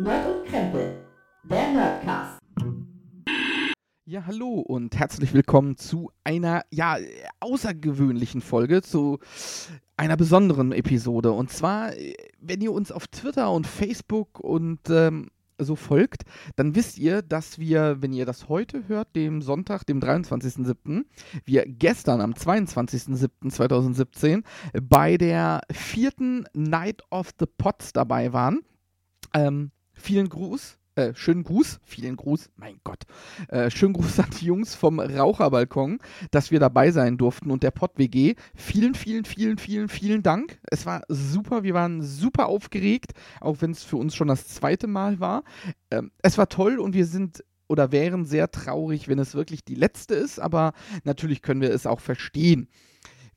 Nerd und Krempel, der Nerdcast. Ja, hallo und herzlich willkommen zu einer ja außergewöhnlichen Folge, zu einer besonderen Episode. Und zwar, wenn ihr uns auf Twitter und Facebook und ähm, so folgt, dann wisst ihr, dass wir, wenn ihr das heute hört, dem Sonntag, dem 23.07., wir gestern am 22.07.2017 bei der vierten Night of the Pots dabei waren. Ähm, vielen Gruß. Äh, schönen Gruß, vielen Gruß, mein Gott. Äh, schönen Gruß an die Jungs vom Raucherbalkon, dass wir dabei sein durften und der Pott WG. Vielen, vielen, vielen, vielen, vielen Dank. Es war super, wir waren super aufgeregt, auch wenn es für uns schon das zweite Mal war. Ähm, es war toll und wir sind oder wären sehr traurig, wenn es wirklich die letzte ist, aber natürlich können wir es auch verstehen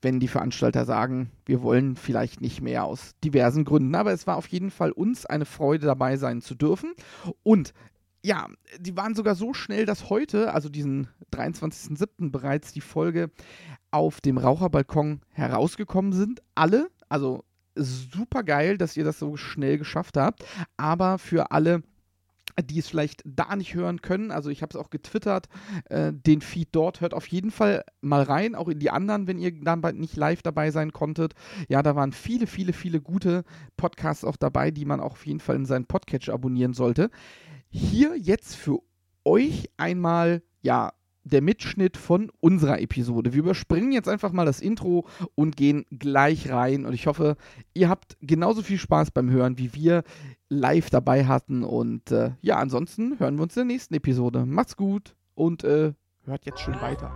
wenn die Veranstalter sagen, wir wollen vielleicht nicht mehr aus diversen Gründen. Aber es war auf jeden Fall uns eine Freude dabei sein zu dürfen. Und ja, die waren sogar so schnell, dass heute, also diesen 23.07. bereits die Folge auf dem Raucherbalkon herausgekommen sind. Alle, also super geil, dass ihr das so schnell geschafft habt. Aber für alle, die es vielleicht da nicht hören können. Also ich habe es auch getwittert, äh, den Feed dort. Hört auf jeden Fall mal rein, auch in die anderen, wenn ihr dann nicht live dabei sein konntet. Ja, da waren viele, viele, viele gute Podcasts auch dabei, die man auch auf jeden Fall in seinen Podcatcher abonnieren sollte. Hier jetzt für euch einmal, ja, der Mitschnitt von unserer Episode. Wir überspringen jetzt einfach mal das Intro und gehen gleich rein. Und ich hoffe, ihr habt genauso viel Spaß beim Hören, wie wir live dabei hatten. Und äh, ja, ansonsten hören wir uns in der nächsten Episode. Macht's gut und äh, hört jetzt schön weiter.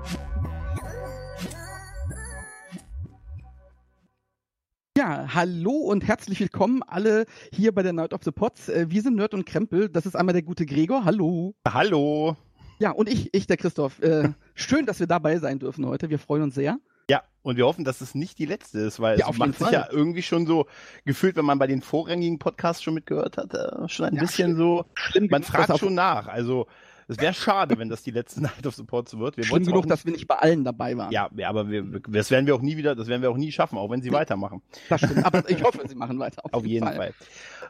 Ja, hallo und herzlich willkommen alle hier bei der Night of the Pots. Äh, wir sind Nerd und Krempel. Das ist einmal der gute Gregor. Hallo. Hallo. Ja, und ich, ich, der Christoph. Äh, schön, dass wir dabei sein dürfen heute. Wir freuen uns sehr. Ja, und wir hoffen, dass es nicht die letzte ist, weil ja, es macht sich ja irgendwie schon so gefühlt, wenn man bei den vorrangigen Podcasts schon mitgehört hat, äh, schon ein ja, bisschen schlimm. so. Schlimm man fragt schon nach. Also es wäre schade, wenn das die letzte Night of Supports wird. Wir Schlimm genug, nicht... dass wir nicht bei allen dabei waren. Ja, aber wir, das werden wir auch nie wieder, das werden wir auch nie schaffen, auch wenn sie ja. weitermachen. Das stimmt, aber ich hoffe, sie machen weiter. Auf, auf jeden, Fall. Fall.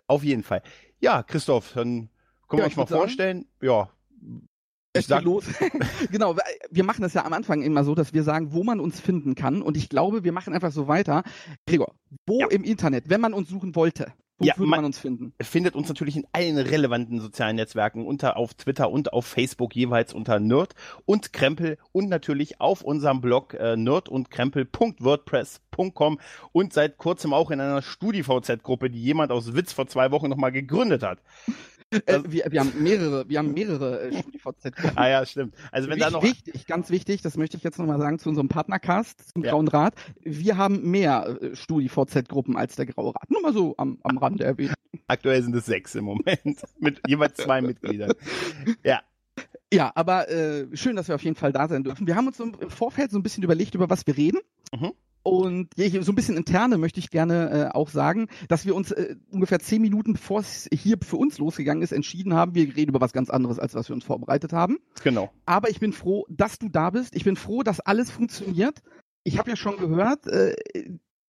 Auf jeden Fall. Ja, Christoph, dann können wir euch mal vorstellen. Sagen, ja, es geht los. genau, wir machen das ja am Anfang immer so, dass wir sagen, wo man uns finden kann. Und ich glaube, wir machen einfach so weiter. Gregor, wo ja. im Internet, wenn man uns suchen wollte, wo ja, würde man, man, uns finden? Findet uns natürlich in allen relevanten sozialen Netzwerken, unter auf Twitter und auf Facebook jeweils unter Nerd und Krempel und natürlich auf unserem Blog äh, nerdundkrempel.wordpress.com und seit kurzem auch in einer StudiVZ-Gruppe, die jemand aus Witz vor zwei Wochen nochmal gegründet hat. Äh, wir, wir, haben mehrere, wir haben mehrere äh, StudiVZ. ah ja, stimmt. Also wenn wichtig, da noch wichtig, ganz wichtig, das möchte ich jetzt nochmal sagen zu unserem Partnercast, zum ja. Grauen Rat. Wir haben mehr äh, StudiVZ-Gruppen als der Graue Rat. Nur mal so am, am Rande erwähnt. Aktuell sind es sechs im Moment mit jeweils zwei Mitgliedern. Ja. Ja, aber äh, schön, dass wir auf jeden Fall da sein dürfen. Wir haben uns im Vorfeld so ein bisschen überlegt, über was wir reden. Mhm. Und so ein bisschen interne möchte ich gerne äh, auch sagen, dass wir uns äh, ungefähr zehn Minuten bevor es hier für uns losgegangen ist, entschieden haben, wir reden über was ganz anderes, als was wir uns vorbereitet haben. Genau. Aber ich bin froh, dass du da bist. Ich bin froh, dass alles funktioniert. Ich habe ja schon gehört, äh,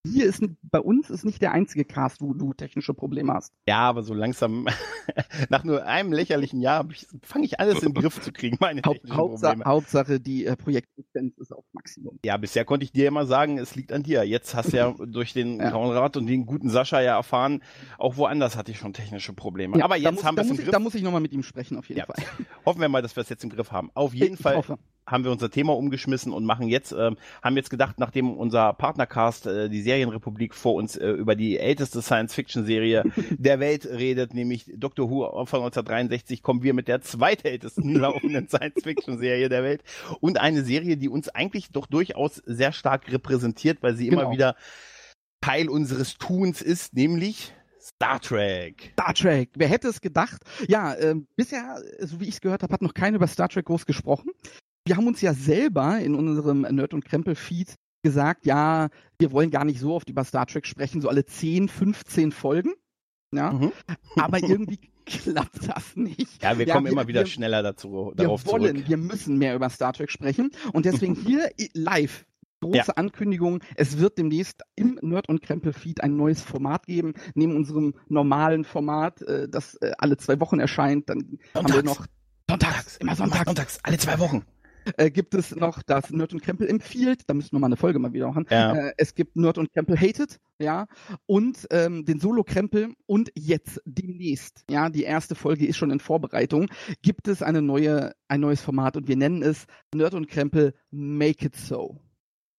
hier ist bei uns ist nicht der einzige Cast, wo du technische Probleme hast. Ja, aber so langsam, nach nur einem lächerlichen Jahr, fange ich alles in den Griff zu kriegen, meine Haupt, Hauptsache, Probleme. Hauptsache, die äh, Projektlizenz ist auf Maximum. Ja, bisher konnte ich dir immer sagen, es liegt an dir. Jetzt hast du ja durch den ja. Grauen Rat und den guten Sascha ja erfahren, auch woanders hatte ich schon technische Probleme. Ja, aber jetzt muss, haben wir es im ich, Griff. Da muss ich nochmal mit ihm sprechen, auf jeden ja. Fall. Hoffen wir mal, dass wir es jetzt im Griff haben. Auf jeden ich Fall. Hoffe haben wir unser Thema umgeschmissen und machen jetzt, äh, haben jetzt gedacht, nachdem unser Partnercast, äh, die Serienrepublik, vor uns äh, über die älteste Science-Fiction-Serie der Welt redet, nämlich Doctor Who von 1963, kommen wir mit der zweitältesten laufenden Science-Fiction-Serie der Welt und eine Serie, die uns eigentlich doch durchaus sehr stark repräsentiert, weil sie genau. immer wieder Teil unseres Tuns ist, nämlich Star Trek. Star Trek. Wer hätte es gedacht? Ja, äh, bisher, so wie ich es gehört habe, hat noch keiner über Star Trek groß gesprochen wir haben uns ja selber in unserem Nerd- und Krempel-Feed gesagt, ja, wir wollen gar nicht so oft über Star Trek sprechen, so alle 10, 15 Folgen. Ja, mhm. aber irgendwie klappt das nicht. Ja, wir ja, kommen wir, immer wieder wir, schneller dazu, darauf wir wollen, zurück. Wir müssen mehr über Star Trek sprechen und deswegen hier live große ja. Ankündigung. Es wird demnächst im Nerd und Krempel Feed ein neues Format geben, neben unserem normalen Format, äh, das äh, alle zwei Wochen erscheint. Dann sonntags. haben wir noch sonntags, immer sonntags. sonntags, alle zwei Wochen. Äh, gibt es noch das Nerd und Krempel empfiehlt, da müssen wir mal eine Folge mal wieder machen. Ja. Äh, es gibt Nerd und Krempel Hated, ja, und ähm, den Solo Krempel und jetzt demnächst, ja, die erste Folge ist schon in Vorbereitung, gibt es eine neue, ein neues Format und wir nennen es Nerd und Krempel Make It So.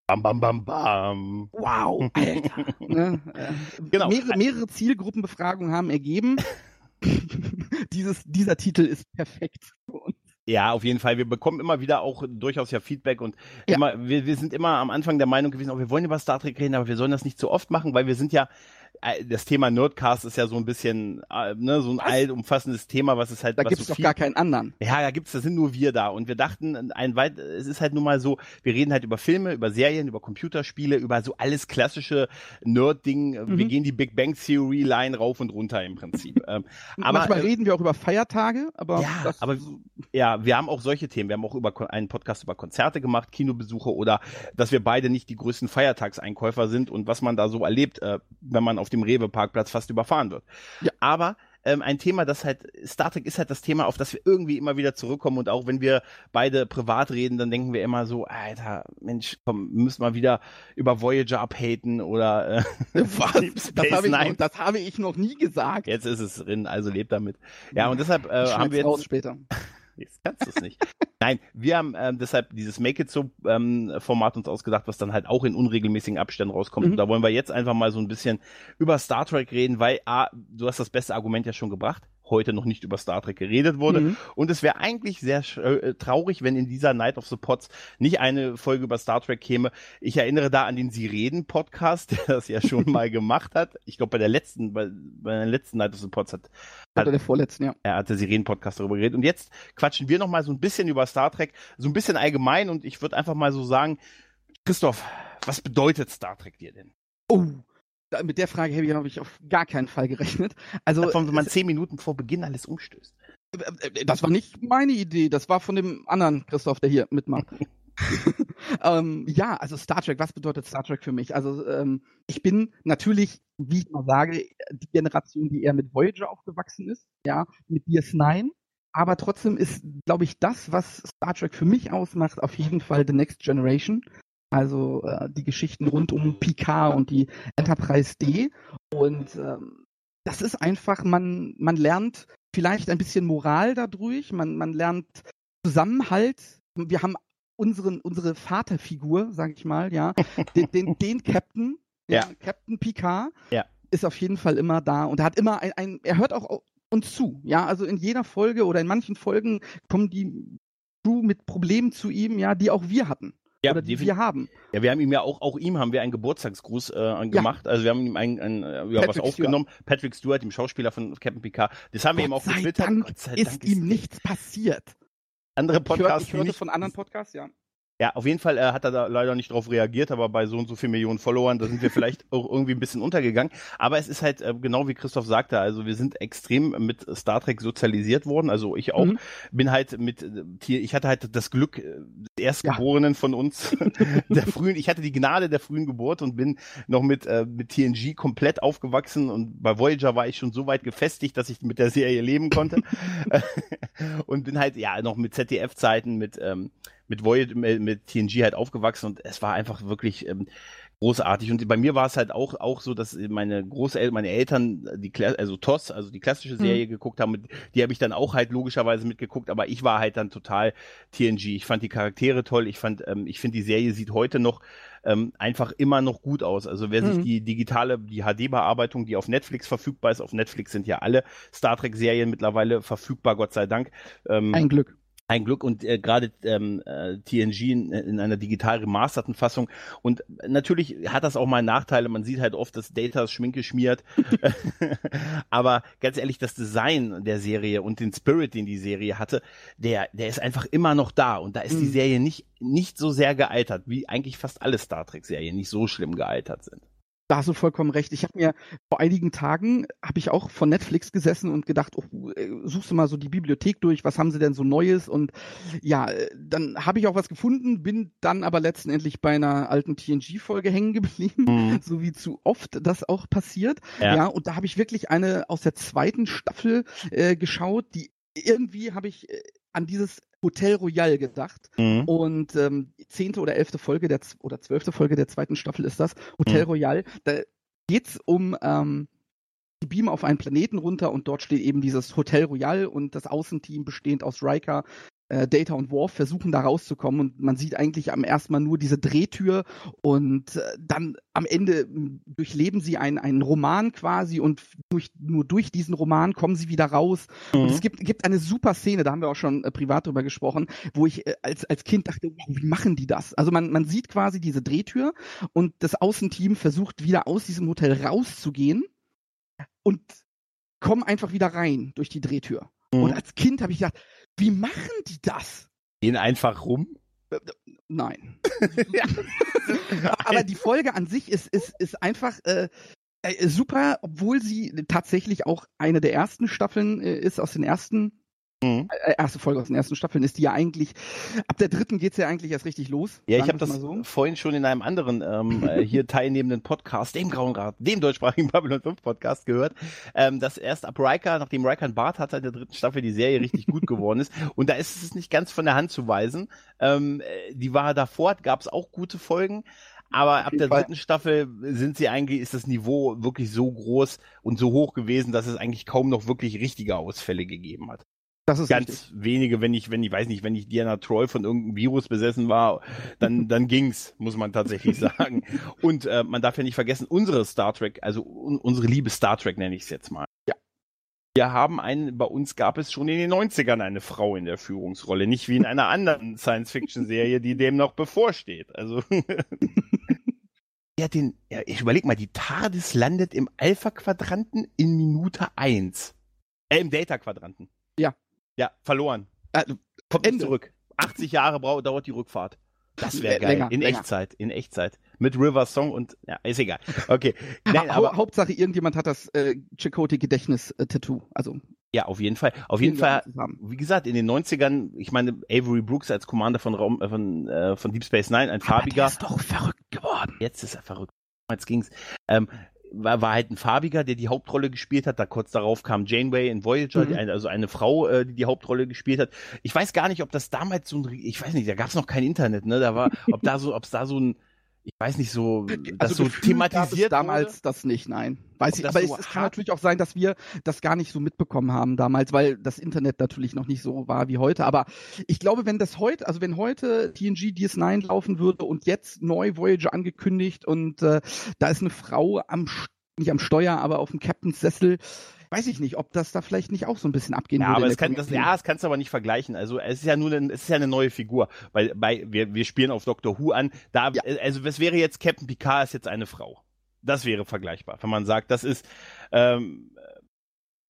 Bam, bam, bam, bam. Wow, Alter. ne? äh, genau. Mehrere, mehrere Zielgruppenbefragungen haben ergeben, Dieses, dieser Titel ist perfekt für uns. Ja, auf jeden Fall. Wir bekommen immer wieder auch durchaus ja Feedback und ja. immer, wir, wir sind immer am Anfang der Meinung gewesen, oh, wir wollen über Star Trek reden, aber wir sollen das nicht zu oft machen, weil wir sind ja das Thema Nerdcast ist ja so ein bisschen äh, ne, so ein allumfassendes Thema, was ist halt. Da gibt es so doch gar keinen anderen. Ja, da gibt's, da sind nur wir da. Und wir dachten, ein weit, es ist halt nun mal so, wir reden halt über Filme, über Serien, über Computerspiele, über so alles klassische Nerd-Ding. Mhm. Wir gehen die Big Bang Theory Line rauf und runter im Prinzip. ähm, aber, Manchmal äh, reden wir auch über Feiertage, aber. Ja, das, aber ja, wir haben auch solche Themen. Wir haben auch über einen Podcast über Konzerte gemacht, Kinobesuche oder dass wir beide nicht die größten Feiertagseinkäufer sind und was man da so erlebt, äh, wenn man auf dem Rewe-Parkplatz fast überfahren wird. Ja. Aber ähm, ein Thema, das halt, Star Trek ist halt das Thema, auf das wir irgendwie immer wieder zurückkommen und auch wenn wir beide privat reden, dann denken wir immer so, Alter, Mensch, komm, wir müssen mal wieder über Voyager abhaten oder äh, Was? das habe ich, noch, das habe ich noch nie gesagt. Jetzt ist es drin, also lebt damit. Ja, und deshalb äh, haben wir jetzt... später. Jetzt kannst du es nicht. Nein, wir haben ähm, deshalb dieses Make It So ähm, Format uns ausgedacht, was dann halt auch in unregelmäßigen Abständen rauskommt. Mhm. Und da wollen wir jetzt einfach mal so ein bisschen über Star Trek reden, weil A, du hast das beste Argument ja schon gebracht heute noch nicht über Star Trek geredet wurde. Mhm. Und es wäre eigentlich sehr äh, traurig, wenn in dieser Night of the Pots nicht eine Folge über Star Trek käme. Ich erinnere da an den Sie reden Podcast, der das ja schon mal gemacht hat. Ich glaube, bei der letzten, bei, bei der letzten Night of the Pots hat, hat Oder der vorletzten, ja. Er hat der Sirenen Podcast darüber geredet. Und jetzt quatschen wir noch mal so ein bisschen über Star Trek, so ein bisschen allgemein. Und ich würde einfach mal so sagen, Christoph, was bedeutet Star Trek dir denn? Oh, mit der Frage habe ich, hab ich auf gar keinen Fall gerechnet. Also, Davon, wenn man zehn Minuten vor Beginn alles umstößt. Äh, äh, das war nicht meine Idee, das war von dem anderen Christoph, der hier mitmacht. ähm, ja, also Star Trek, was bedeutet Star Trek für mich? Also ähm, ich bin natürlich, wie ich mal sage, die Generation, die eher mit Voyager aufgewachsen ist, ja, mit DS9. Aber trotzdem ist, glaube ich, das, was Star Trek für mich ausmacht, auf jeden Fall The Next Generation. Also äh, die Geschichten rund um Picard und die Enterprise D. Und ähm, das ist einfach, man, man lernt vielleicht ein bisschen Moral dadurch, man, man lernt Zusammenhalt. Wir haben unseren, unsere Vaterfigur, sag ich mal, ja, den, den, den Captain, ja. ja. Captain Picard, ja. ist auf jeden Fall immer da und er hat immer ein, ein, er hört auch uns zu, ja, also in jeder Folge oder in manchen Folgen kommen die Crew mit Problemen zu ihm, ja, die auch wir hatten ja, oder die wir haben. Ja, wir haben ihm ja auch, auch ihm haben wir einen Geburtstagsgruß äh, gemacht. Ja. Also wir haben ihm ein, ein, ein ja, was aufgenommen. Stewart. Patrick Stewart, dem Schauspieler von Captain Picard. Das haben Gott wir ihm auch getwittert. Gott sei Dank ist ihm nichts passiert. Andere Podcasts. Ich, hör, ich hörte von anderen Podcasts, ja. Ja, auf jeden Fall äh, hat er da leider nicht drauf reagiert, aber bei so und so vielen Millionen Followern, da sind wir vielleicht auch irgendwie ein bisschen untergegangen. Aber es ist halt äh, genau wie Christoph sagte, also wir sind extrem mit Star Trek sozialisiert worden. Also ich auch mhm. bin halt mit äh, ich hatte halt das Glück äh, des Erstgeborenen ja. von uns, der frühen, ich hatte die Gnade der frühen Geburt und bin noch mit äh, mit TNG komplett aufgewachsen und bei Voyager war ich schon so weit gefestigt, dass ich mit der Serie leben konnte und bin halt ja noch mit ZDF-Zeiten mit ähm, mit Void, mit TNG halt aufgewachsen und es war einfach wirklich ähm, großartig. Und bei mir war es halt auch, auch so, dass meine Großeltern, meine Eltern, die, also TOS, also die klassische mhm. Serie mhm. geguckt haben, die habe ich dann auch halt logischerweise mitgeguckt, aber ich war halt dann total TNG. Ich fand die Charaktere toll, ich fand, ähm, ich finde die Serie sieht heute noch ähm, einfach immer noch gut aus. Also wer mhm. sich die digitale, die HD-Bearbeitung, die auf Netflix verfügbar ist, auf Netflix sind ja alle Star Trek-Serien mittlerweile verfügbar, Gott sei Dank. Ähm, Ein Glück ein Glück und äh, gerade ähm, äh, TNG in, in einer digital remasterten Fassung. Und natürlich hat das auch mal Nachteile. Man sieht halt oft, dass Datas Schminke schmiert. Aber ganz ehrlich, das Design der Serie und den Spirit, den die Serie hatte, der, der ist einfach immer noch da. Und da ist mhm. die Serie nicht, nicht so sehr gealtert, wie eigentlich fast alle Star Trek-Serien nicht so schlimm gealtert sind. Da hast du vollkommen recht. Ich habe mir vor einigen Tagen habe ich auch von Netflix gesessen und gedacht, oh, äh, suchst du mal so die Bibliothek durch, was haben sie denn so Neues? Und ja, äh, dann habe ich auch was gefunden, bin dann aber letztendlich bei einer alten TNG-Folge hängen geblieben, mhm. so wie zu oft das auch passiert. Ja, ja und da habe ich wirklich eine aus der zweiten Staffel äh, geschaut, die irgendwie habe ich äh, an dieses Hotel Royal gedacht. Mhm. Und ähm, zehnte oder elfte Folge der oder zwölfte Folge der zweiten Staffel ist das, Hotel mhm. Royal. Da geht's um ähm, die beamen auf einen Planeten runter und dort steht eben dieses Hotel Royal und das Außenteam bestehend aus Riker, äh, Data und Worf versuchen da rauszukommen und man sieht eigentlich am ersten Mal nur diese Drehtür und äh, dann am Ende durchleben sie einen, einen Roman quasi und durch, nur durch diesen Roman kommen sie wieder raus. Mhm. Und es gibt, gibt eine super Szene, da haben wir auch schon äh, privat drüber gesprochen, wo ich äh, als, als Kind dachte, wow, wie machen die das? Also man, man sieht quasi diese Drehtür und das Außenteam versucht wieder aus diesem Hotel rauszugehen und kommen einfach wieder rein durch die Drehtür. Mhm. Und als Kind habe ich gedacht, wie machen die das? Gehen einfach rum? Nein. Aber die Folge an sich ist, ist, ist einfach äh, äh, super, obwohl sie tatsächlich auch eine der ersten Staffeln äh, ist aus den ersten Mhm. Äh, erste Folge aus den ersten Staffeln ist die ja eigentlich, ab der dritten geht's ja eigentlich erst richtig los. Ja, ich habe das so. vorhin schon in einem anderen ähm, äh, hier teilnehmenden Podcast, dem Grauen Grad, dem deutschsprachigen Babylon 5 Podcast gehört, ähm, dass erst ab Riker, nachdem Riker einen Bart hatte, in der dritten Staffel die Serie richtig gut geworden ist. Und da ist es nicht ganz von der Hand zu weisen. Ähm, äh, die war davor, gab's auch gute Folgen. Aber ab der dritten Staffel sind sie eigentlich, ist das Niveau wirklich so groß und so hoch gewesen, dass es eigentlich kaum noch wirklich richtige Ausfälle gegeben hat. Das ist ganz richtig. wenige, wenn ich, wenn ich weiß nicht, wenn ich Diana Troy von irgendeinem Virus besessen war, dann, dann ging's, muss man tatsächlich sagen. Und äh, man darf ja nicht vergessen, unsere Star Trek, also un unsere liebe Star Trek nenne ich es jetzt mal. Ja. Wir haben einen, bei uns gab es schon in den 90ern eine Frau in der Führungsrolle, nicht wie in einer anderen Science-Fiction-Serie, die dem noch bevorsteht. Also. ja, den, ja, ich überleg mal, die TARDIS landet im Alpha-Quadranten in Minute 1. Äh, im Delta-Quadranten. Ja. Ja, verloren. Also, Kommt Ende. zurück. 80 Jahre braucht, dauert die Rückfahrt. Das wäre geil. Länger, in länger. Echtzeit, in Echtzeit. Mit River Song und ja, ist egal. Okay. Nein, aber, Hauptsache irgendjemand hat das äh, Chakotay Gedächtnis äh, Tattoo. Also ja, auf jeden Fall. Auf jeden Fall. Wie gesagt, in den 90ern, ich meine Avery Brooks als Commander von Raum äh, von äh, von Deep Space Nine, ein farbiger. Aber der ist doch verrückt geworden. Jetzt ist er verrückt. Jetzt ging's. Ähm, war, war halt ein farbiger, der die Hauptrolle gespielt hat. Da kurz darauf kam Janeway in Voyager, mhm. die, also eine Frau, äh, die die Hauptrolle gespielt hat. Ich weiß gar nicht, ob das damals so ein, ich weiß nicht, da gab es noch kein Internet, ne? Da war, ob da so, ob es da so ein, ich weiß nicht so, das also so thematisiert damals wurde? das nicht, nein. Weiß ich, aber so es, es kann natürlich auch sein, dass wir das gar nicht so mitbekommen haben damals, weil das Internet natürlich noch nicht so war wie heute. Aber ich glaube, wenn das heute, also wenn heute TNG DS9 laufen würde und jetzt neu Voyager angekündigt und äh, da ist eine Frau am nicht am Steuer, aber auf dem Captain's Sessel, weiß ich nicht, ob das da vielleicht nicht auch so ein bisschen abgehen ja, würde. Aber es kann, das, ja, das kannst du aber nicht vergleichen. Also es ist ja nur eine, es ist ja eine neue Figur, weil bei wir, wir spielen auf Doctor Who an. Da, ja. also es wäre jetzt Captain Picard ist jetzt eine Frau. Das wäre vergleichbar, wenn man sagt, das ist ähm,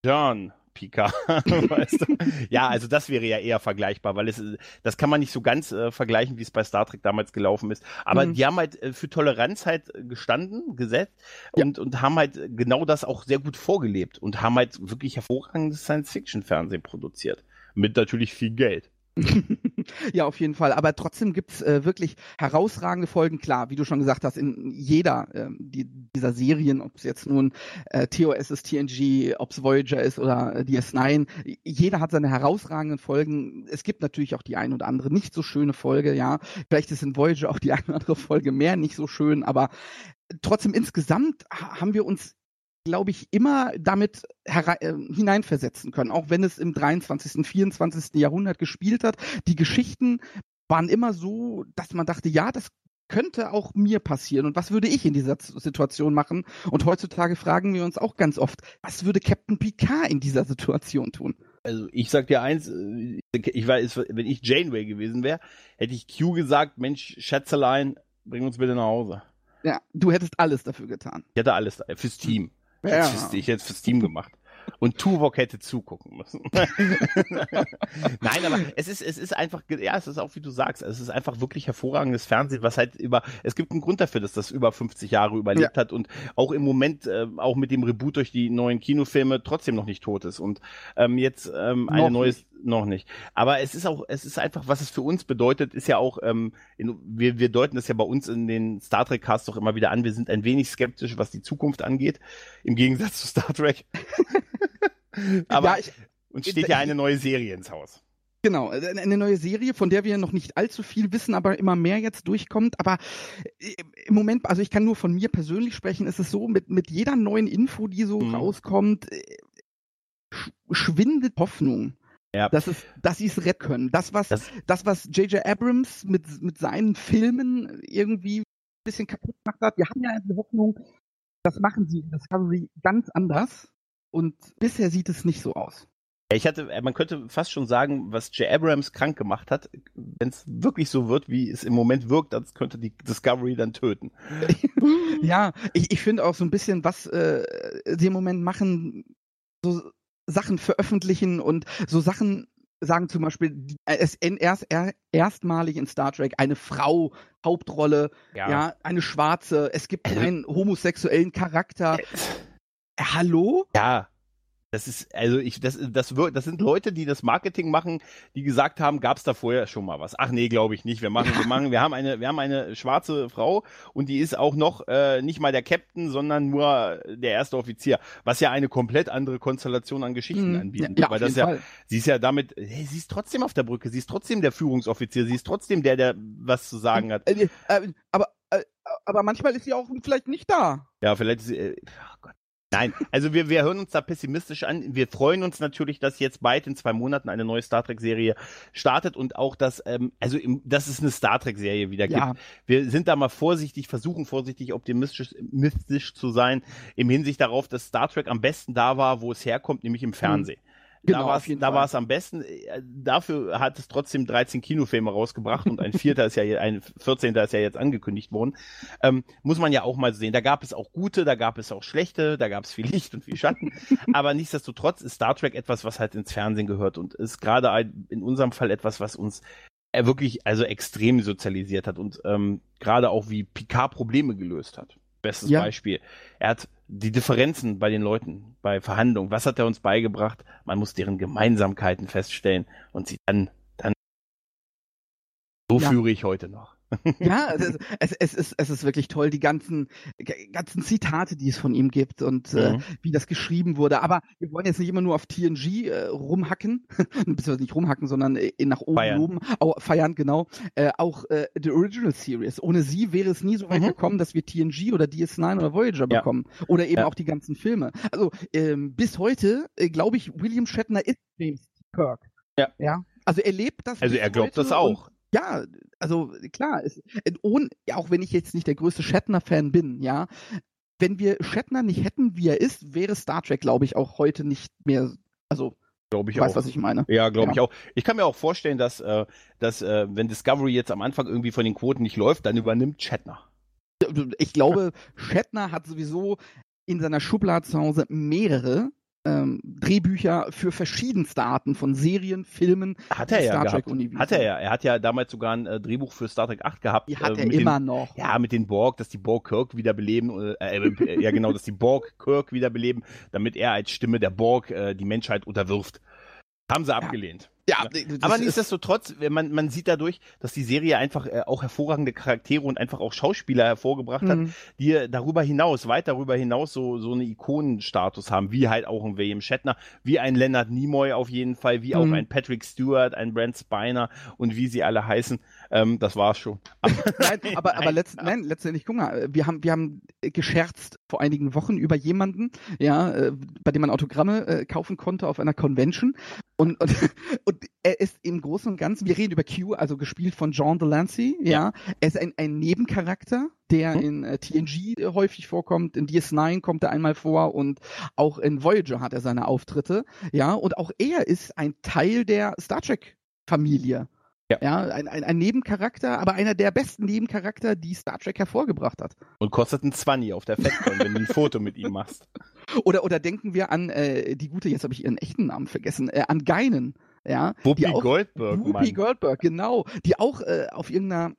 John Pika, weißt du? Ja, also das wäre ja eher vergleichbar, weil es das kann man nicht so ganz äh, vergleichen, wie es bei Star Trek damals gelaufen ist. Aber mhm. die haben halt äh, für Toleranz halt gestanden, gesetzt ja. und, und haben halt genau das auch sehr gut vorgelebt und haben halt wirklich hervorragendes Science-Fiction-Fernsehen produziert. Mit natürlich viel Geld. ja, auf jeden Fall. Aber trotzdem gibt's äh, wirklich herausragende Folgen. Klar, wie du schon gesagt hast, in jeder äh, die, dieser Serien, ob es jetzt nun äh, TOS ist, TNG, ob es Voyager ist oder äh, DS9, jeder hat seine herausragenden Folgen. Es gibt natürlich auch die ein oder andere nicht so schöne Folge, ja. Vielleicht ist in Voyager auch die eine oder andere Folge mehr nicht so schön, aber trotzdem insgesamt haben wir uns glaube ich, immer damit äh, hineinversetzen können, auch wenn es im 23., 24. Jahrhundert gespielt hat. Die Geschichten waren immer so, dass man dachte, ja, das könnte auch mir passieren und was würde ich in dieser Situation machen? Und heutzutage fragen wir uns auch ganz oft, was würde Captain Picard in dieser Situation tun? Also ich sag dir eins, äh, ich weiß, wenn ich Janeway gewesen wäre, hätte ich Q gesagt, Mensch, Schätzelein, bring uns bitte nach Hause. Ja, du hättest alles dafür getan. Ich hätte alles fürs Team. Ja. Ich, hätte, ich hätte fürs Team gemacht. Und Tuvok hätte zugucken müssen. Nein, aber es ist, es ist einfach, ja, es ist auch wie du sagst, es ist einfach wirklich hervorragendes Fernsehen, was halt über, es gibt einen Grund dafür, dass das über 50 Jahre überlebt ja. hat und auch im Moment, äh, auch mit dem Reboot durch die neuen Kinofilme trotzdem noch nicht tot ist und ähm, jetzt ähm, ein neues, noch nicht. Aber es ist auch, es ist einfach, was es für uns bedeutet, ist ja auch, ähm, in, wir, wir deuten das ja bei uns in den Star Trek Casts doch immer wieder an, wir sind ein wenig skeptisch, was die Zukunft angeht, im Gegensatz zu Star Trek. Aber ja, ich, uns steht ja eine neue Serie ins Haus. Genau, äh, eine neue Serie, von der wir noch nicht allzu viel wissen, aber immer mehr jetzt durchkommt. Aber äh, im Moment, also ich kann nur von mir persönlich sprechen, ist es so, mit, mit jeder neuen Info, die so mhm. rauskommt, äh, schwindet Hoffnung. Ja. Dass, es, dass sie es retten können. Das, was das, das was J.J. Abrams mit, mit seinen Filmen irgendwie ein bisschen kaputt gemacht hat. Wir haben ja die Hoffnung, das machen sie in Discovery ganz anders. Und bisher sieht es nicht so aus. Ich hatte, man könnte fast schon sagen, was J. Abrams krank gemacht hat, wenn es wirklich so wird, wie es im Moment wirkt, das könnte die Discovery dann töten. ja, ich, ich finde auch so ein bisschen, was äh, sie im Moment machen, so Sachen veröffentlichen und so Sachen sagen zum Beispiel, es erst, erstmalig in Star Trek eine Frau Hauptrolle, ja, ja eine Schwarze, es gibt also einen homosexuellen Charakter. Äh, Hallo? Ja. Das ist, also ich, das, das, das sind Leute, die das Marketing machen, die gesagt haben, gab es da vorher schon mal was. Ach nee, glaube ich nicht. Wir machen, wir machen, wir haben eine, wir haben eine schwarze Frau und die ist auch noch äh, nicht mal der Captain, sondern nur der erste Offizier, was ja eine komplett andere Konstellation an Geschichten mhm. anbietet. Ja, weil das ja, Fall. sie ist ja damit, hey, sie ist trotzdem auf der Brücke, sie ist trotzdem der Führungsoffizier, sie ist trotzdem der, der was zu sagen hat. Äh, äh, aber, äh, aber manchmal ist sie auch vielleicht nicht da. Ja, vielleicht ist sie, oh Gott. Nein, also wir, wir hören uns da pessimistisch an. Wir freuen uns natürlich, dass jetzt bald in zwei Monaten eine neue Star Trek-Serie startet und auch, dass, ähm, also im, dass es eine Star Trek-Serie wieder gibt. Ja. Wir sind da mal vorsichtig, versuchen vorsichtig optimistisch, optimistisch zu sein, im Hinsicht darauf, dass Star Trek am besten da war, wo es herkommt, nämlich im Fernsehen. Mhm. Genau, da war es am besten. Äh, dafür hat es trotzdem 13 Kinofilme rausgebracht und ein vierter ist ja ein 14. ist ja jetzt angekündigt worden. Ähm, muss man ja auch mal sehen. Da gab es auch gute, da gab es auch schlechte, da gab es viel Licht und viel Schatten. Aber nichtsdestotrotz ist Star Trek etwas, was halt ins Fernsehen gehört und ist gerade in unserem Fall etwas, was uns äh, wirklich also extrem sozialisiert hat und ähm, gerade auch wie Picard Probleme gelöst hat. Bestes ja. Beispiel. Er hat die Differenzen bei den Leuten, bei Verhandlungen, was hat er uns beigebracht? Man muss deren Gemeinsamkeiten feststellen und sie dann, dann so ja. führe ich heute noch. Ja, es, es, es, ist, es ist wirklich toll, die ganzen, ganzen Zitate, die es von ihm gibt und äh, mhm. äh, wie das geschrieben wurde. Aber wir wollen jetzt nicht immer nur auf TNG äh, rumhacken, beziehungsweise nicht rumhacken, sondern äh, nach oben feiern. loben, auch, feiern, genau. Äh, auch äh, die Original Series. Ohne sie wäre es nie so weit mhm. gekommen, dass wir TNG oder DS9 oder Voyager ja. bekommen. Oder eben ja. auch die ganzen Filme. Also ähm, bis heute, äh, glaube ich, William Shatner ist James Kirk. Ja. ja. Also er lebt das. Also er glaubt das auch. Ja, also klar, es, ohne, auch wenn ich jetzt nicht der größte Shatner-Fan bin, ja, wenn wir Shatner nicht hätten, wie er ist, wäre Star Trek, glaube ich, auch heute nicht mehr, also Glaube ich weißt, auch. was ich meine. Ja, glaube ja. ich auch. Ich kann mir auch vorstellen, dass, äh, dass äh, wenn Discovery jetzt am Anfang irgendwie von den Quoten nicht läuft, dann übernimmt Shatner. Ich glaube, Shatner hat sowieso in seiner Schublade zu Hause mehrere ähm, Drehbücher für verschiedenste Arten von Serien, Filmen, hat er ja Star Trek Universum. Hat er ja. Er hat ja damals sogar ein äh, Drehbuch für Star Trek 8 gehabt. Die hat äh, er immer den, noch. Ja, mit den Borg, dass die Borg Kirk wiederbeleben, äh, äh, ja genau, dass die Borg Kirk wiederbeleben, damit er als Stimme der Borg äh, die Menschheit unterwirft. Haben sie abgelehnt. Ja, aber nichtsdestotrotz, man, man sieht dadurch, dass die Serie einfach äh, auch hervorragende Charaktere und einfach auch Schauspieler hervorgebracht mhm. hat, die darüber hinaus, weit darüber hinaus so, so einen Ikonenstatus haben, wie halt auch ein William Shatner, wie ein Leonard Nimoy auf jeden Fall, wie mhm. auch ein Patrick Stewart, ein Brent Spiner und wie sie alle heißen. Ähm, das war's schon. Aber, nein, aber, aber letzt, nein, letztendlich, guck mal, wir haben, wir haben gescherzt vor einigen Wochen über jemanden, ja, äh, bei dem man Autogramme äh, kaufen konnte auf einer Convention und, und, und er ist im Großen und Ganzen, wir reden über Q, also gespielt von John Delancey, ja. ja. Er ist ein, ein Nebencharakter, der hm. in äh, TNG häufig vorkommt, in DS9 kommt er einmal vor und auch in Voyager hat er seine Auftritte, ja, und auch er ist ein Teil der Star Trek Familie. Ja, ja ein, ein, ein, Nebencharakter, aber einer der besten Nebencharakter, die Star Trek hervorgebracht hat. Und kostet ein 20 auf der FedCon, wenn du ein Foto mit ihm machst. Oder, oder denken wir an äh, die gute, jetzt habe ich ihren echten Namen vergessen, äh, an Geinen. Ja, Whoopi Goldberg. Whoopi Goldberg, genau. Die auch äh, auf irgendeiner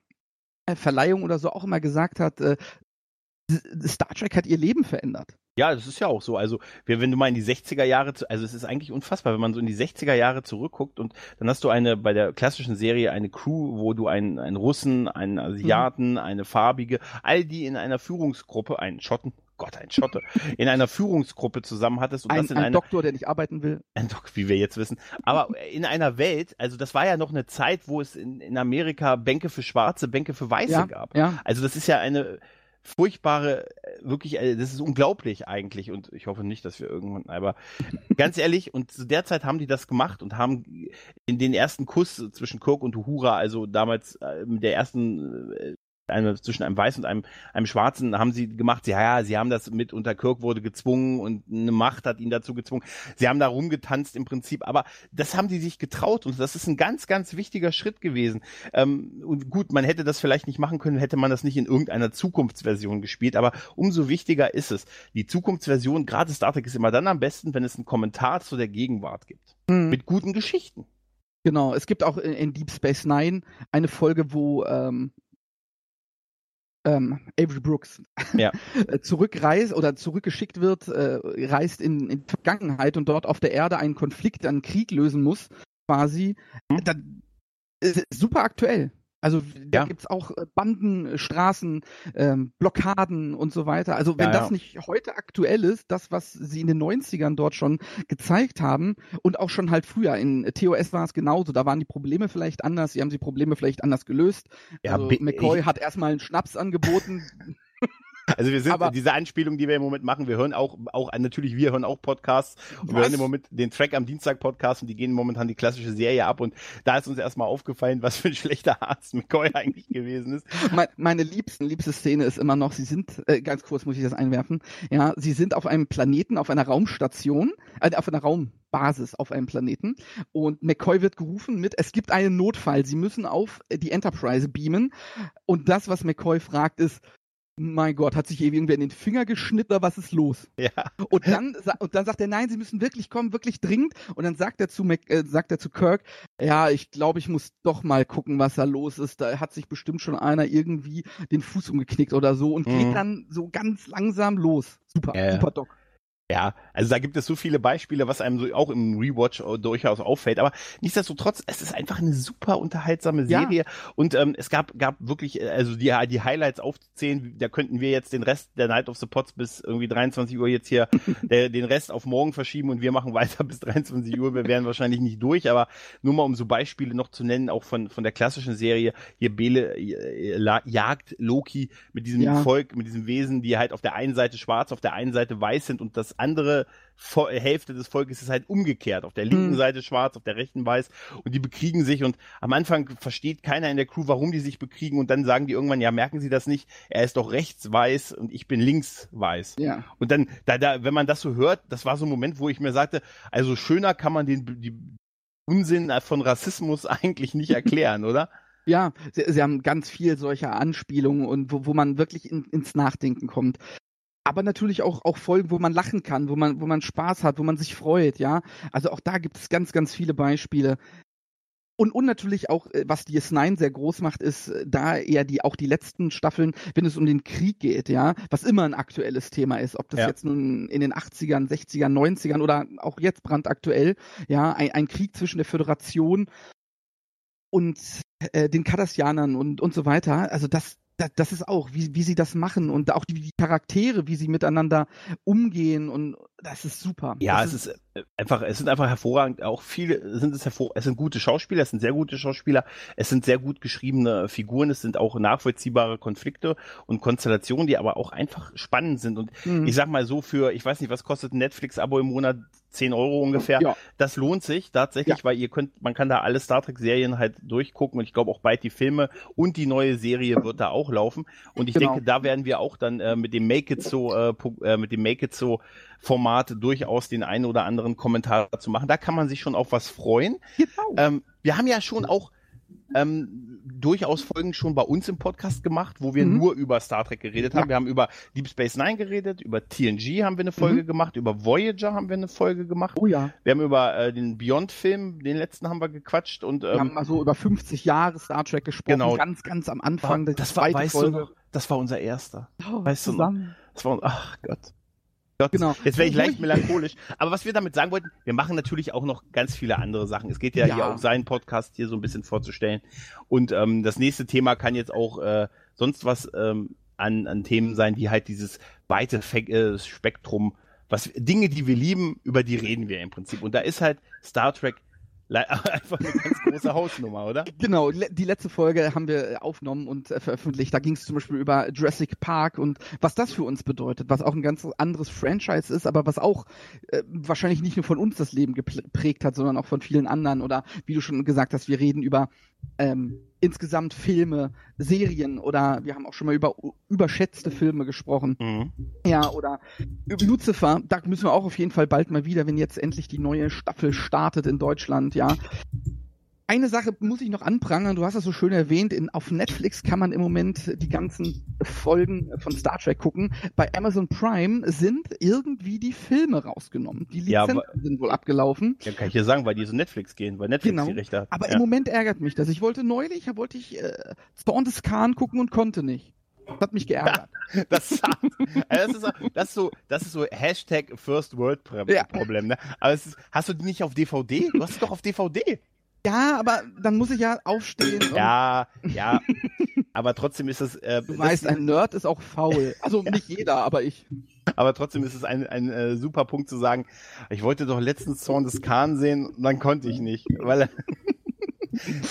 äh, Verleihung oder so auch immer gesagt hat, äh, Star Trek hat ihr Leben verändert. Ja, das ist ja auch so. Also, wenn du mal in die 60er Jahre, also es ist eigentlich unfassbar, wenn man so in die 60er Jahre zurückguckt und dann hast du eine, bei der klassischen Serie eine Crew, wo du einen, einen Russen, einen Asiaten, mhm. eine farbige, all die in einer Führungsgruppe, einen Schotten, Gott, ein Schotte, in einer Führungsgruppe zusammen hattest. Und ein, das in ein einer, Doktor, der nicht arbeiten will. Ein Doktor, wie wir jetzt wissen. Aber in einer Welt, also das war ja noch eine Zeit, wo es in, in Amerika Bänke für Schwarze, Bänke für Weiße ja, gab. Ja. Also das ist ja eine furchtbare, äh, wirklich, äh, das ist unglaublich eigentlich und ich hoffe nicht, dass wir irgendwann, aber ganz ehrlich, und zu der Zeit haben die das gemacht und haben in den ersten Kuss zwischen Kirk und Uhura, also damals äh, der ersten eine, zwischen einem Weißen und einem, einem Schwarzen haben sie gemacht. Ja, ja, sie haben das mit unter Kirk wurde gezwungen und eine Macht hat ihn dazu gezwungen. Sie haben da rumgetanzt im Prinzip, aber das haben sie sich getraut und das ist ein ganz, ganz wichtiger Schritt gewesen. Ähm, und gut, man hätte das vielleicht nicht machen können, hätte man das nicht in irgendeiner Zukunftsversion gespielt, aber umso wichtiger ist es. Die Zukunftsversion, gerade Star Trek ist immer dann am besten, wenn es einen Kommentar zu der Gegenwart gibt. Mhm. Mit guten Geschichten. Genau, es gibt auch in Deep Space Nine eine Folge, wo ähm, ähm, Avery Brooks ja. zurückreist oder zurückgeschickt wird, äh, reist in, in Vergangenheit und dort auf der Erde einen Konflikt, einen Krieg lösen muss, quasi. Mhm. Da, ist super aktuell. Also da ja. gibt's auch äh, Banden, äh, Straßen, ähm, Blockaden und so weiter. Also wenn ja, das nicht heute aktuell ist, das, was sie in den 90ern dort schon gezeigt haben und auch schon halt früher, in TOS war es genauso, da waren die Probleme vielleicht anders, sie haben die Probleme vielleicht anders gelöst. Ja, also McCoy hat erstmal einen Schnaps angeboten. Also wir sind aber, diese Anspielung, die wir im Moment machen, wir hören auch, auch natürlich wir hören auch Podcasts und was? wir hören im Moment den Track am Dienstag Podcast und die gehen momentan die klassische Serie ab und da ist uns erstmal aufgefallen, was für ein schlechter Arzt McCoy eigentlich gewesen ist. Meine, meine liebsten, liebste Szene ist immer noch, sie sind, äh, ganz kurz muss ich das einwerfen, ja, sie sind auf einem Planeten, auf einer Raumstation, äh, auf einer Raumbasis auf einem Planeten und McCoy wird gerufen mit, es gibt einen Notfall, sie müssen auf die Enterprise beamen und das, was McCoy fragt, ist, mein Gott, hat sich irgendwer in den Finger geschnitten oder was ist los? Ja. Und dann, und dann sagt er, nein, Sie müssen wirklich kommen, wirklich dringend. Und dann sagt er zu, Mac, äh, sagt er zu Kirk, ja, ich glaube, ich muss doch mal gucken, was da los ist. Da hat sich bestimmt schon einer irgendwie den Fuß umgeknickt oder so und mhm. geht dann so ganz langsam los. Super, ja, super Doc. Ja, also da gibt es so viele Beispiele, was einem so auch im Rewatch durchaus auffällt. Aber nichtsdestotrotz, es ist einfach eine super unterhaltsame Serie. Ja. Und ähm, es gab, gab wirklich, also die, die Highlights aufzuzählen, da könnten wir jetzt den Rest der Night of the Pots bis irgendwie 23 Uhr jetzt hier der, den Rest auf morgen verschieben und wir machen weiter bis 23 Uhr. Wir wären wahrscheinlich nicht durch, aber nur mal um so Beispiele noch zu nennen, auch von, von der klassischen Serie. Hier Bele äh, jagt Loki mit diesem ja. Volk, mit diesem Wesen, die halt auf der einen Seite schwarz, auf der einen Seite weiß sind und das andere Hälfte des Volkes ist halt umgekehrt. Auf der linken mhm. Seite schwarz, auf der rechten weiß. Und die bekriegen sich. Und am Anfang versteht keiner in der Crew, warum die sich bekriegen. Und dann sagen die irgendwann, ja, merken Sie das nicht? Er ist doch rechts weiß und ich bin links weiß. Ja. Und dann, da, da, wenn man das so hört, das war so ein Moment, wo ich mir sagte, also schöner kann man den die Unsinn von Rassismus eigentlich nicht erklären, oder? Ja, sie, sie, haben ganz viel solcher Anspielungen und wo, wo man wirklich in, ins Nachdenken kommt aber natürlich auch, auch Folgen, wo man lachen kann, wo man, wo man Spaß hat, wo man sich freut, ja. Also auch da gibt es ganz, ganz viele Beispiele. Und, und natürlich auch, äh, was die S9 sehr groß macht, ist äh, da eher die, auch die letzten Staffeln, wenn es um den Krieg geht, ja, was immer ein aktuelles Thema ist, ob das ja. jetzt nun in den 80ern, 60ern, 90ern oder auch jetzt brandaktuell, ja, ein, ein Krieg zwischen der Föderation und äh, den Kardassianern und, und so weiter. Also das, das ist auch, wie, wie sie das machen und auch die, die Charaktere, wie sie miteinander umgehen und das ist super. Ja, das es ist, ist einfach, es sind einfach hervorragend, auch viele sind es hervor, es sind gute Schauspieler, es sind sehr gute Schauspieler, es sind sehr gut geschriebene Figuren, es sind auch nachvollziehbare Konflikte und Konstellationen, die aber auch einfach spannend sind und mhm. ich sag mal so für, ich weiß nicht, was kostet ein Netflix-Abo im Monat? 10 Euro ungefähr. Ja. Das lohnt sich tatsächlich, ja. weil ihr könnt, man kann da alle Star Trek Serien halt durchgucken und ich glaube auch bald die Filme und die neue Serie wird da auch laufen. Und ich genau. denke, da werden wir auch dann äh, mit dem Make It So, äh, äh, mit dem Make It So Format durchaus den einen oder anderen Kommentar zu machen. Da kann man sich schon auf was freuen. Genau. Ähm, wir haben ja schon auch ähm, durchaus Folgen schon bei uns im Podcast gemacht, wo wir mhm. nur über Star Trek geredet haben. Ja. Wir haben über Deep Space Nine geredet, über TNG haben wir eine Folge mhm. gemacht, über Voyager haben wir eine Folge gemacht. Oh ja. Wir haben über äh, den Beyond-Film, den letzten haben wir gequatscht und ähm, wir haben also über 50 Jahre Star Trek gesprochen, genau. ganz, ganz am Anfang. War, das war, weißt Folge. Du, das war unser erster. Oh, weißt zusammen. du? Das war, ach Gott. Gott, genau. Jetzt wäre ich leicht melancholisch. Aber was wir damit sagen wollten, wir machen natürlich auch noch ganz viele andere Sachen. Es geht ja, ja. hier auch seinen Podcast hier so ein bisschen vorzustellen. Und ähm, das nächste Thema kann jetzt auch äh, sonst was ähm, an, an Themen sein, die halt dieses weite Fe äh, Spektrum, was Dinge, die wir lieben, über die reden wir im Prinzip. Und da ist halt Star Trek Einfach eine ganz große Hausnummer, oder? Genau, die letzte Folge haben wir äh, aufgenommen und äh, veröffentlicht. Da ging es zum Beispiel über Jurassic Park und was das für uns bedeutet, was auch ein ganz anderes Franchise ist, aber was auch äh, wahrscheinlich nicht nur von uns das Leben geprägt hat, sondern auch von vielen anderen. Oder wie du schon gesagt hast, wir reden über ähm, insgesamt Filme, Serien oder wir haben auch schon mal über überschätzte Filme gesprochen. Mhm. Ja, oder über Lucifer, da müssen wir auch auf jeden Fall bald mal wieder, wenn jetzt endlich die neue Staffel startet in Deutschland, ja eine Sache muss ich noch anprangern. Du hast das so schön erwähnt. In, auf Netflix kann man im Moment die ganzen Folgen von Star Trek gucken. Bei Amazon Prime sind irgendwie die Filme rausgenommen. Die Lizenzen ja, sind wohl abgelaufen. Ja, kann ich dir sagen, weil die so Netflix gehen, weil Netflix genau. die Rechte hat. Aber ja. im Moment ärgert mich das. Ich wollte neulich, wollte ich äh, Spawn des Khan gucken und konnte nicht. Das hat mich geärgert. das, also das, ist, das, ist so, das ist so Hashtag First World Problem. Ja. Ne? Aber ist, hast du die nicht auf DVD? Du hast es doch auf DVD. Ja, aber dann muss ich ja aufstehen. Ja, ja. aber trotzdem ist es. Äh, du weißt, ein Nerd ist auch faul. Also nicht jeder, aber ich. Aber trotzdem ist es ein, ein äh, super Punkt zu sagen, ich wollte doch letztens Zorn des Khan sehen und dann konnte ich nicht. Weil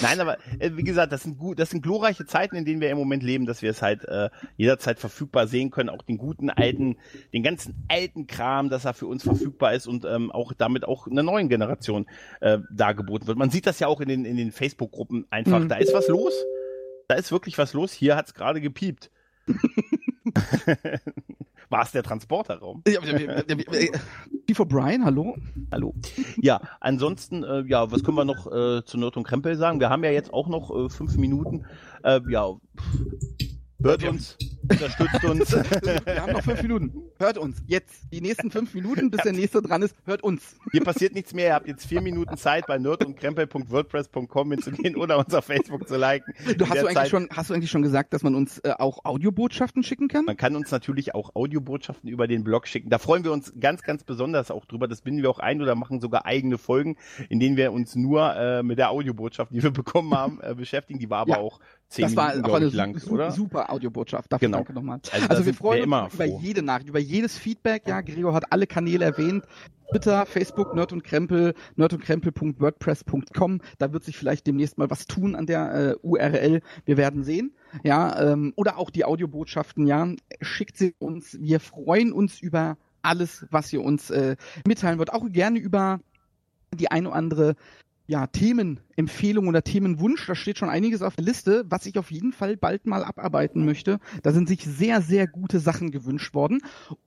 Nein, aber äh, wie gesagt, das sind gut, das sind glorreiche Zeiten, in denen wir im Moment leben, dass wir es halt äh, jederzeit verfügbar sehen können, auch den guten alten, den ganzen alten Kram, dass er für uns verfügbar ist und ähm, auch damit auch einer neuen Generation äh, dargeboten wird. Man sieht das ja auch in den in den Facebook-Gruppen einfach. Mhm. Da ist was los. Da ist wirklich was los. Hier hat's gerade gepiept. War es der Transporterraum? Vor Brian, hallo? Hallo. Ja, ansonsten, äh, ja, was können wir noch äh, zu Nerd und Krempel sagen? Wir haben ja jetzt auch noch äh, fünf Minuten. Äh, ja, hört uns, unterstützt uns. Wir haben noch fünf Minuten. Hört uns. Jetzt. Die nächsten fünf Minuten, bis der nächste dran ist, hört uns. Hier passiert nichts mehr. Ihr habt jetzt vier Minuten Zeit, bei nerdundkrempel.wordpress.com hinzugehen oder uns auf Facebook zu liken. Du hast, du eigentlich schon, hast du eigentlich schon gesagt, dass man uns äh, auch Audiobotschaften schicken kann? Man kann uns natürlich auch Audiobotschaften über den Blog schicken. Da freuen wir uns ganz, ganz besonders auch drüber. Das binden wir auch ein oder machen sogar eigene Folgen, in denen wir uns nur äh, mit der Audiobotschaft, die wir bekommen haben, äh, beschäftigen. Die war aber ja. auch zehn das Minuten, war eine lang, super, oder? super Audiobotschaft. Dafür genau. danke nochmal. Also, also wir freuen uns über jede Nachricht, über jedes Feedback. Ja, Gregor hat alle Kanäle erwähnt. Twitter, Facebook, Nerd und Krempel, nerdundkrempel.wordpress.com. Da wird sich vielleicht demnächst mal was tun an der äh, URL. Wir werden sehen. Ja, ähm, oder auch die Audiobotschaften, ja. Schickt sie uns. Wir freuen uns über alles, was ihr uns äh, mitteilen wollt. Auch gerne über die eine oder andere ja, Themenempfehlung oder Themenwunsch. Da steht schon einiges auf der Liste, was ich auf jeden Fall bald mal abarbeiten möchte. Da sind sich sehr, sehr gute Sachen gewünscht worden.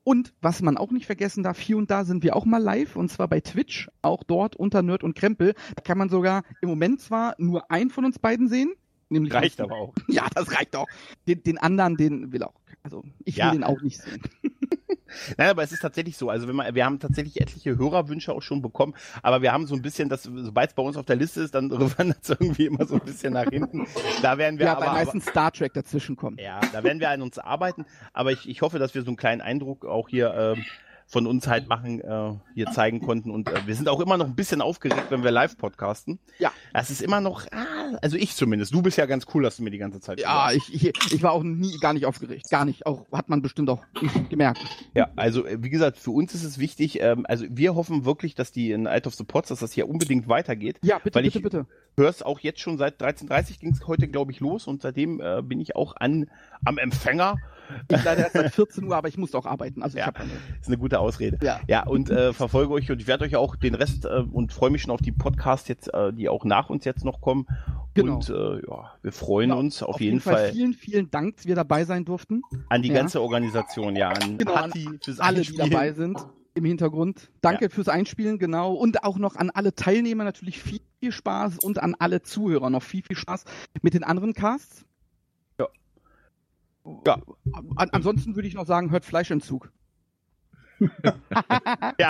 Und was man auch nicht vergessen darf, hier und da sind wir auch mal live und zwar bei Twitch, auch dort unter Nerd und Krempel. Da kann man sogar im Moment zwar nur einen von uns beiden sehen. Nämlich reicht aber auch. Ja, das reicht auch. Den, den anderen, den will auch. Also ich will ja. den auch nicht sehen. Nein, aber es ist tatsächlich so. Also wenn man, wir haben tatsächlich etliche Hörerwünsche auch schon bekommen, aber wir haben so ein bisschen, das, sobald es bei uns auf der Liste ist, dann wandert es irgendwie immer so ein bisschen nach hinten. Da werden wir ja, aber, weil meistens Star Trek dazwischen kommt. Ja, da werden wir an uns arbeiten, aber ich, ich hoffe, dass wir so einen kleinen Eindruck auch hier ähm, von uns halt machen, äh, hier zeigen konnten. Und äh, wir sind auch immer noch ein bisschen aufgeregt, wenn wir live podcasten. Ja. Das ist immer noch, ah, also ich zumindest. Du bist ja ganz cool, dass du mir die ganze Zeit. Ja, ich, ich, ich war auch nie gar nicht aufgeregt. Gar nicht. Auch hat man bestimmt auch nicht gemerkt. Ja, also äh, wie gesagt, für uns ist es wichtig. Ähm, also wir hoffen wirklich, dass die in Night of the Pots, dass das hier unbedingt weitergeht. Ja, bitte, weil bitte, ich bitte. Hör's auch jetzt schon seit 13.30 ging es heute, glaube ich, los und seitdem äh, bin ich auch an am Empfänger ich leider erst seit 14 Uhr, aber ich muss auch arbeiten. Also ja, eine... ist eine gute Ausrede. Ja, ja und äh, verfolge euch und ich werde euch auch den Rest äh, und freue mich schon auf die Podcasts jetzt, äh, die auch nach uns jetzt noch kommen. Genau. Und äh, ja, wir freuen genau. uns auf, auf jeden, jeden Fall, Fall. Vielen, vielen Dank, dass wir dabei sein durften. An die ja. ganze Organisation, ja, an genau, Hatti fürs alle, Einspielen. die dabei sind. im Hintergrund. Danke ja. fürs Einspielen, genau. Und auch noch an alle Teilnehmer natürlich viel, viel Spaß und an alle Zuhörer noch viel, viel Spaß mit den anderen Casts. Ja. An, ansonsten würde ich noch sagen, hört Fleischentzug. ja.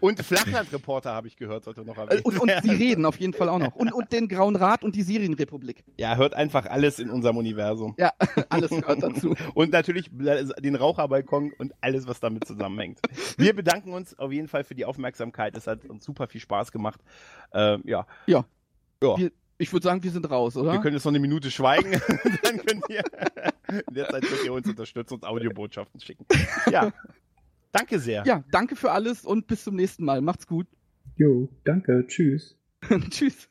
Und Flachlandreporter habe ich gehört, sollte noch. Und, und sie reden auf jeden Fall auch noch. Und, und den Grauen Rat und die Serienrepublik. Ja, hört einfach alles in unserem Universum. Ja, alles gehört dazu. und natürlich den Raucherbalkon und alles, was damit zusammenhängt. Wir bedanken uns auf jeden Fall für die Aufmerksamkeit. Es hat uns super viel Spaß gemacht. Ähm, ja. Ja. ja. Wir, ich würde sagen, wir sind raus, oder? Wir können jetzt noch eine Minute schweigen. Dann könnt ihr in der Zeit könnt ihr uns unterstützen und Audiobotschaften schicken. Ja. Danke sehr. Ja, danke für alles und bis zum nächsten Mal. Macht's gut. Jo, danke. Tschüss. Tschüss.